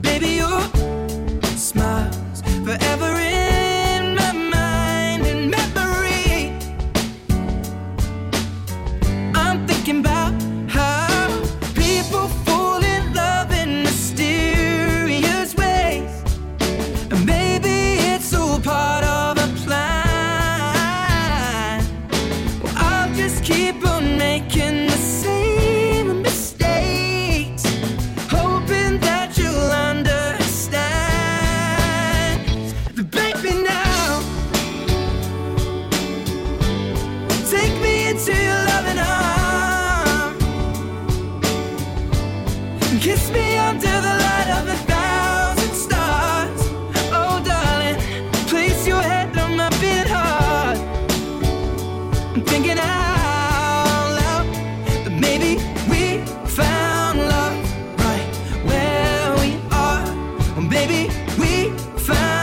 baby. we found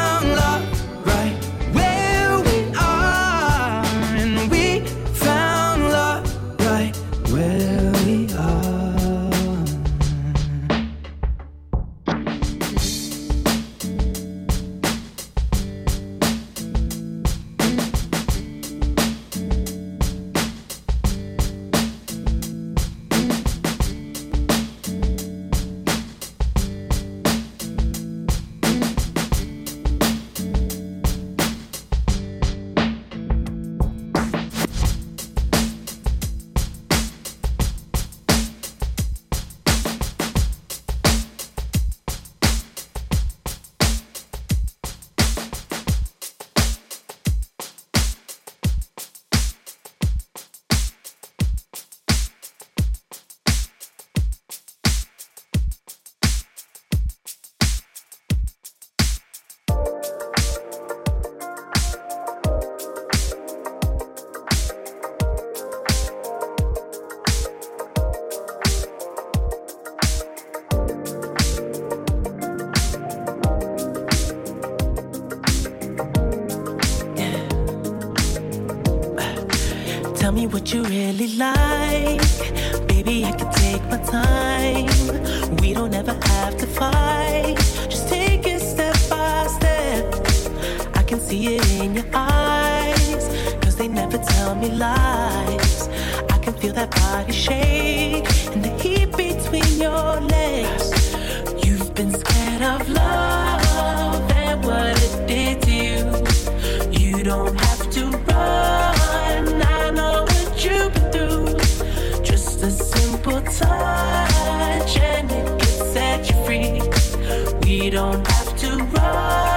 We don't have to run.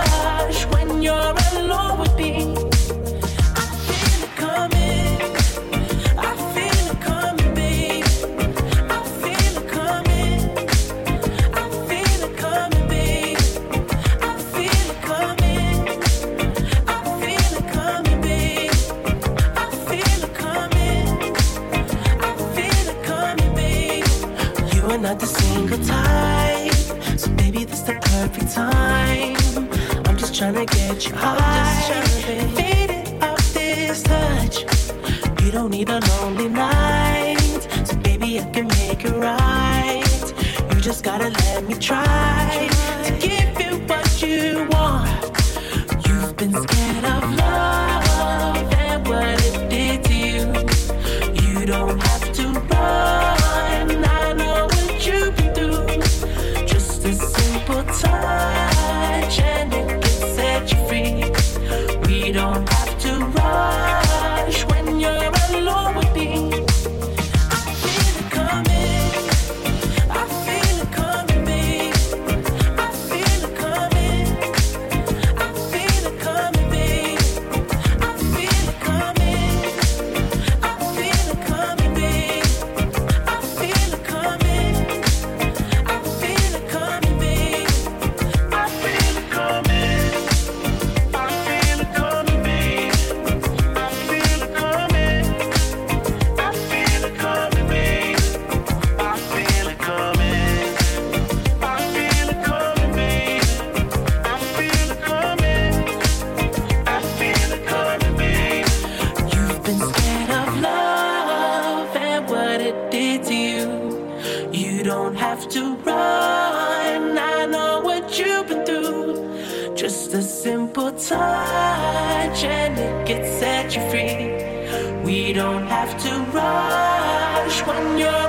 tryna get you high. Faded off this touch. You don't need a lonely night, so baby I can make it right. You just gotta let me try to get. did to you. You don't have to run. I know what you've been through. Just a simple touch and it can set you free. We don't have to rush when you're.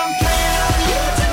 down, down, you down.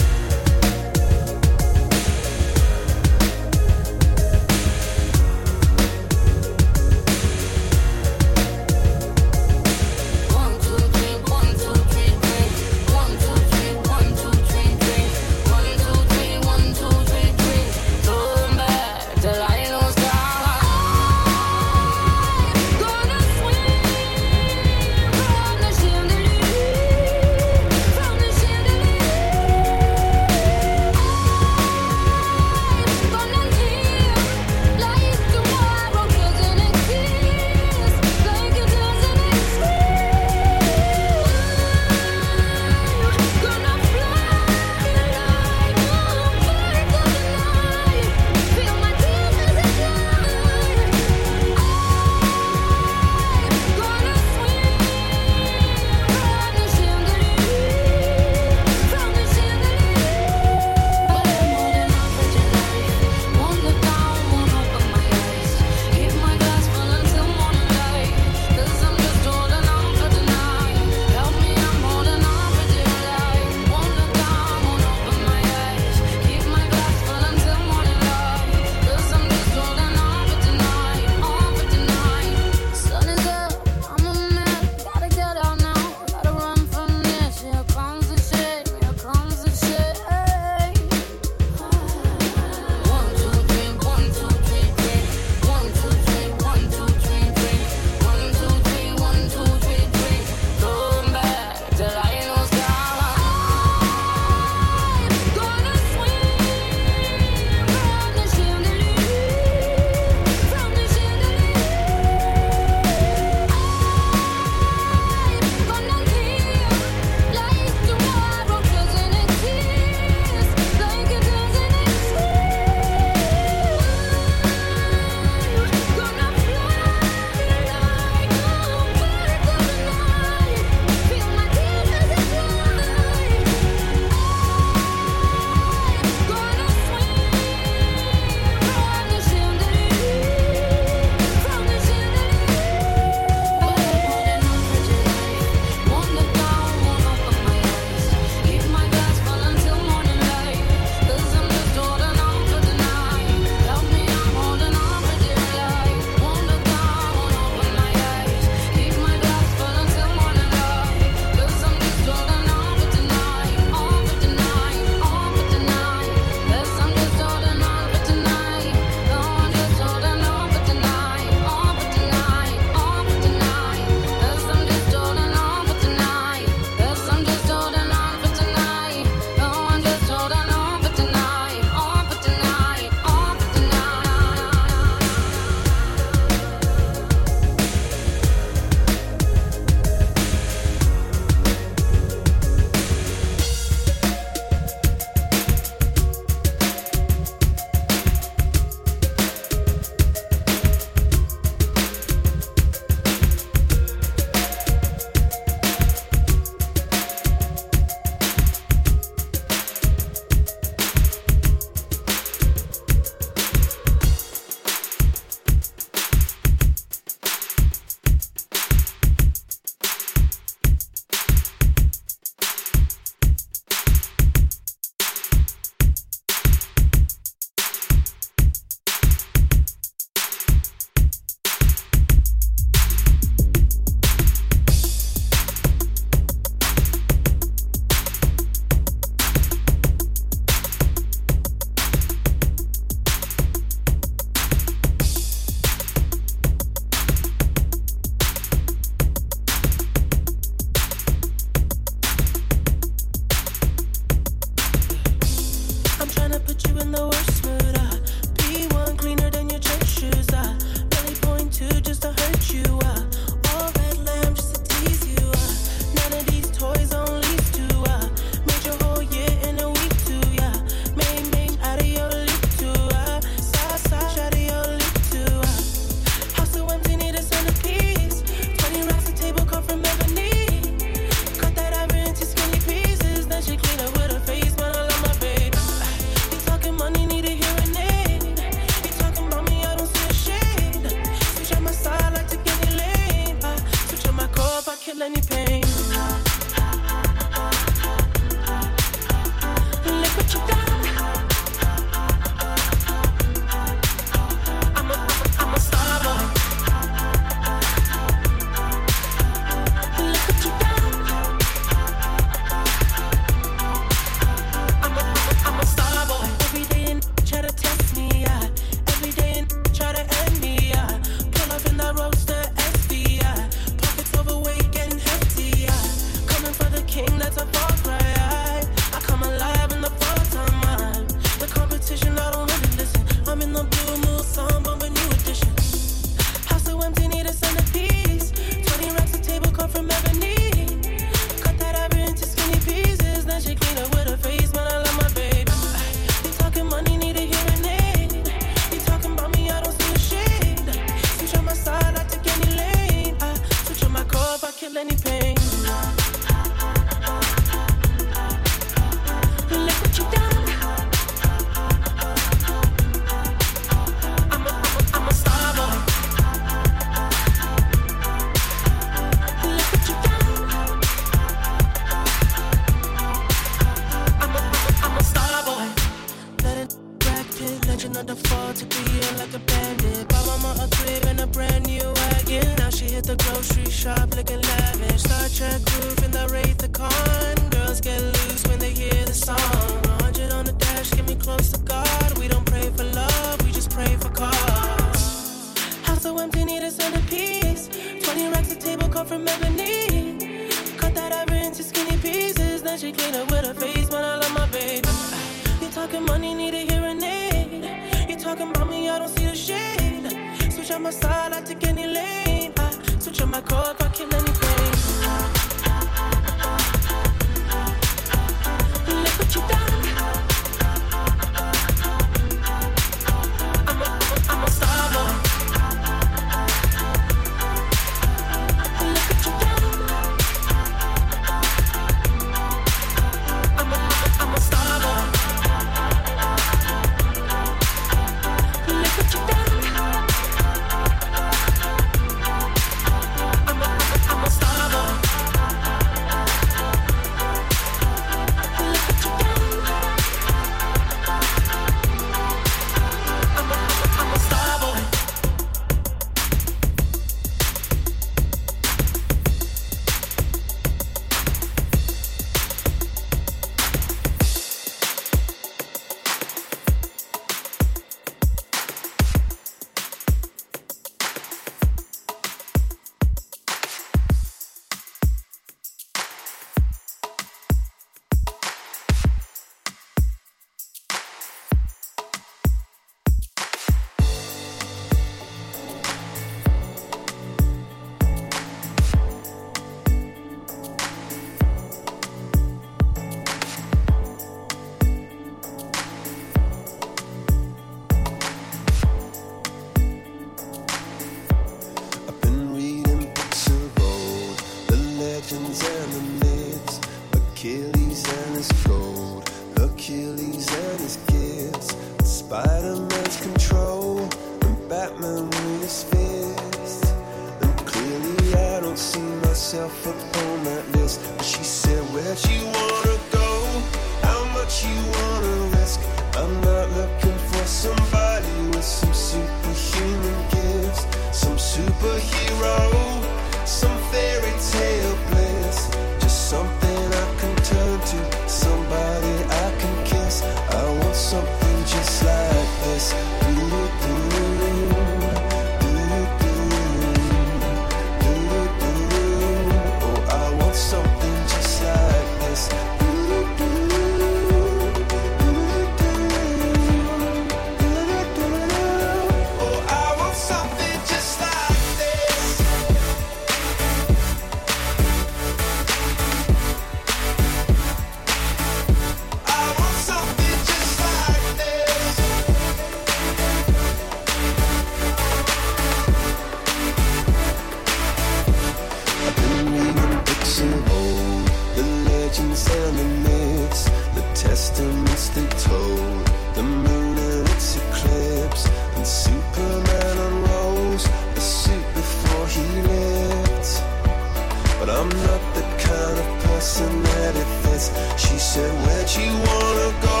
chance. She said, Where'd you wanna go?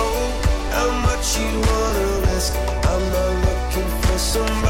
How much you wanna risk? I'm not looking for somebody.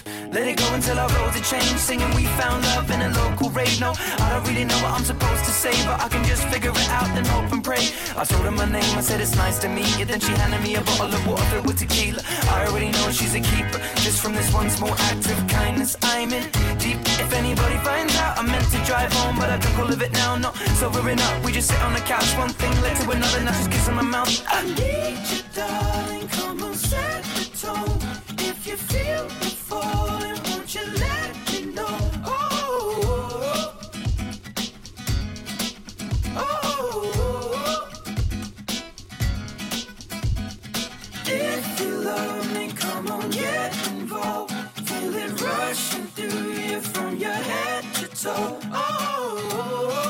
Let it go until our roads are changed. Singing we found love in a local rave. No, I don't really know what I'm supposed to say, but I can just figure it out and hope and pray. I told her my name, I said it's nice to meet you. Then she handed me a bottle of water filled with tequila. I already know she's a keeper. Just from this one small act of kindness, I'm in deep. If anybody finds out, I meant to drive home, but I drunk all of it now. Not sobering up, we just sit on the couch. One thing led to another, now she's kissing my mouth. I need you, darling. Come on, set head to toe. Oh, oh, oh.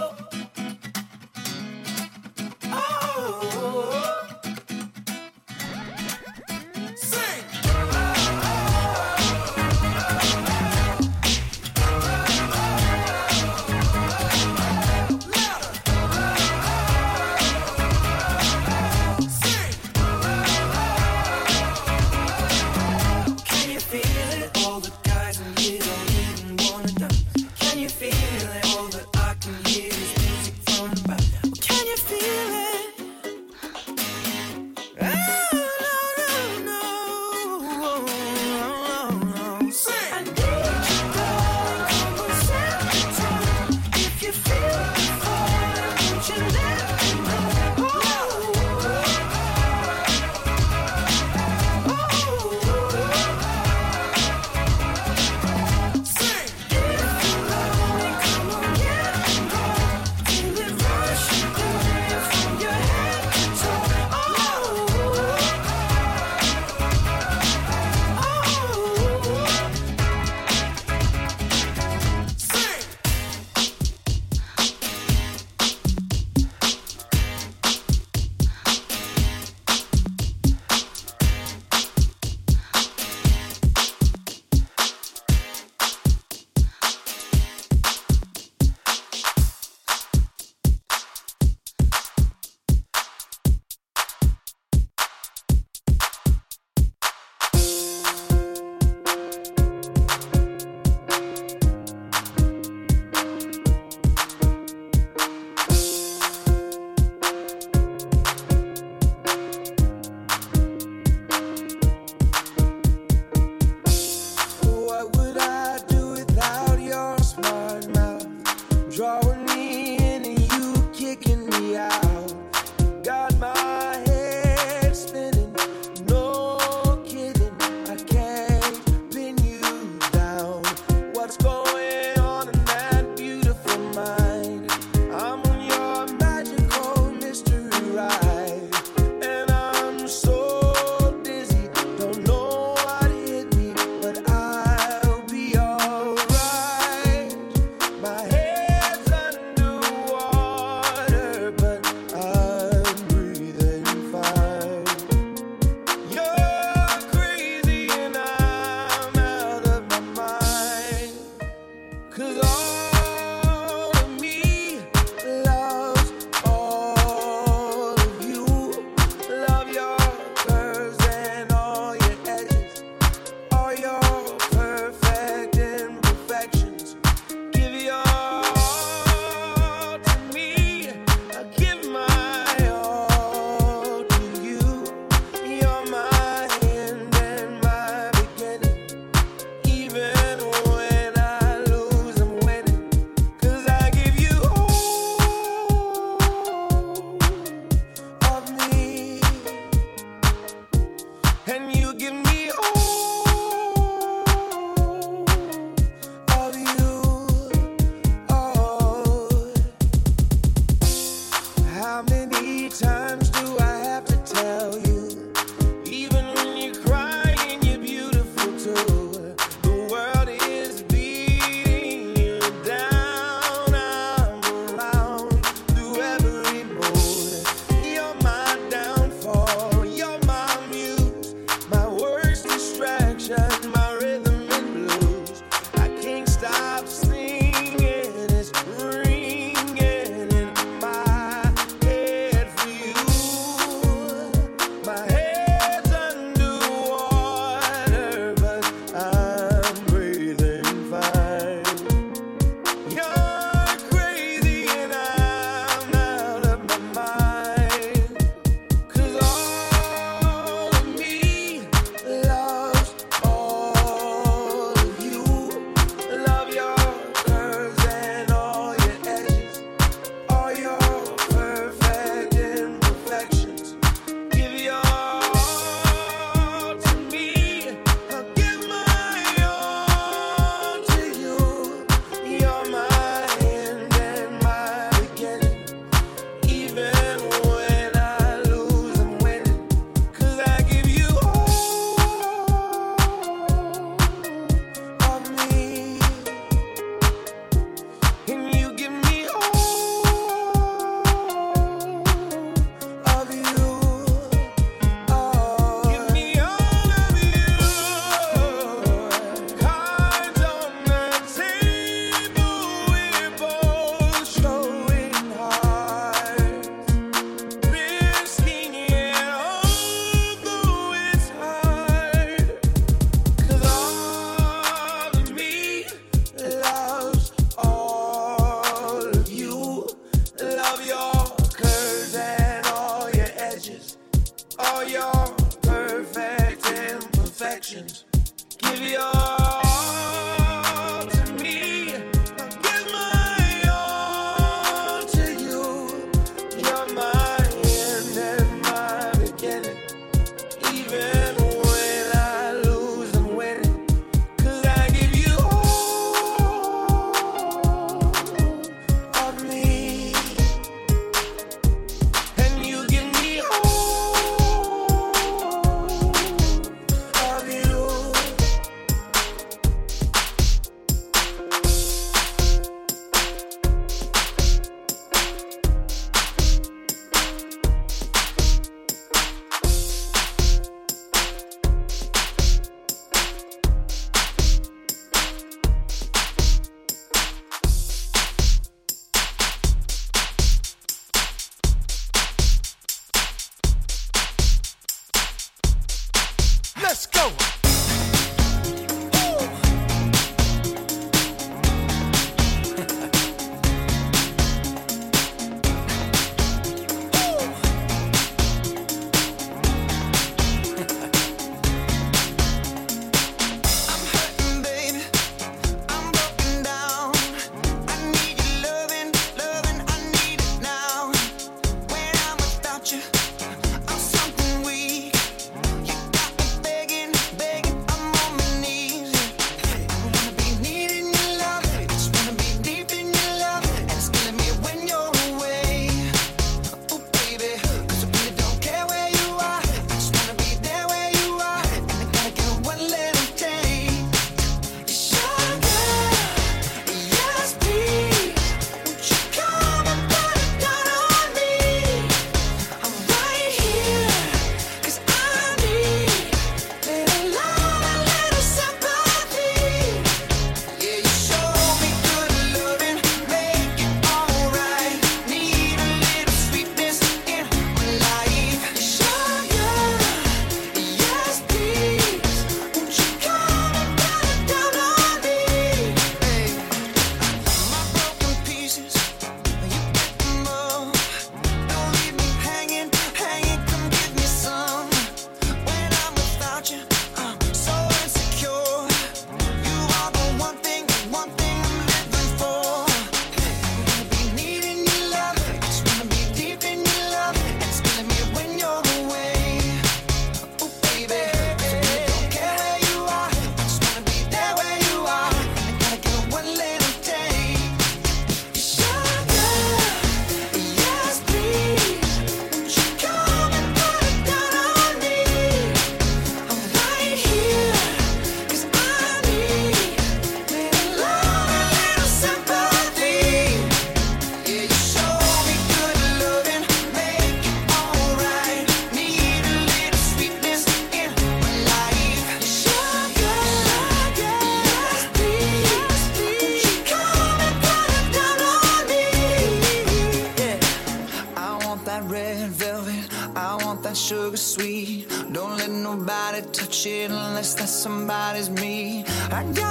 Gotta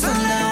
the night